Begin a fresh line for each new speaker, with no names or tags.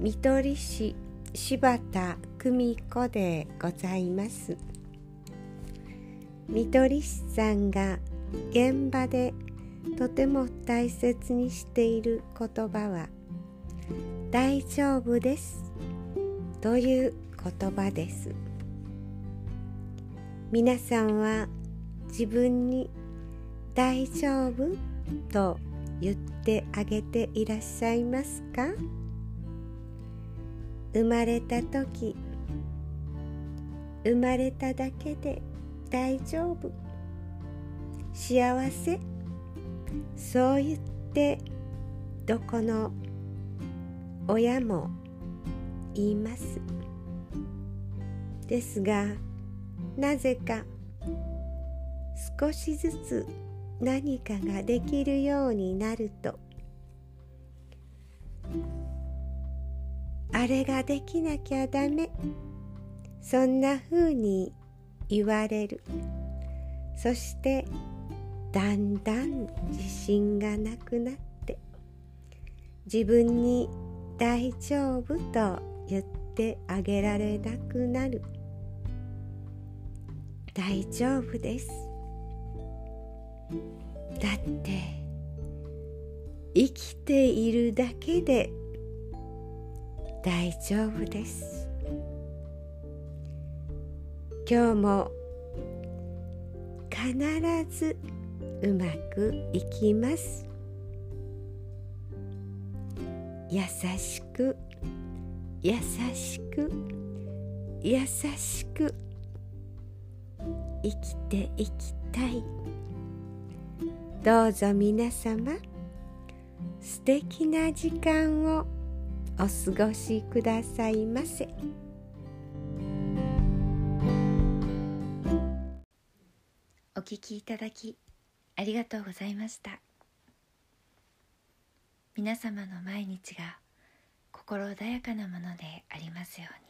見取り師柴田久美子でございます。見取り師さんが現場でとても大切にしている言葉は「大丈夫です」という言葉です。皆さんは自分に「大丈夫」と言ってあげていらっしゃいますか？生まれた時生まれただけで大丈夫。幸せ。そう言ってどこの親も言います。ですがなぜか少しずつ何かができるようになるとあれができなきゃダメ。そんなふうに言われる。そしてだんだん自信がなくなって自分に「大丈夫」と言ってあげられなくなる。大丈夫です。だって生きているだけで大丈夫です。今日も必ずうまくいきます。優しく優しく優しく生きていきたい。どうぞ皆様素敵な時間を。お過ごしくださいませ。
お聞きいただきありがとうございました皆様の毎日が心穏やかなものでありますように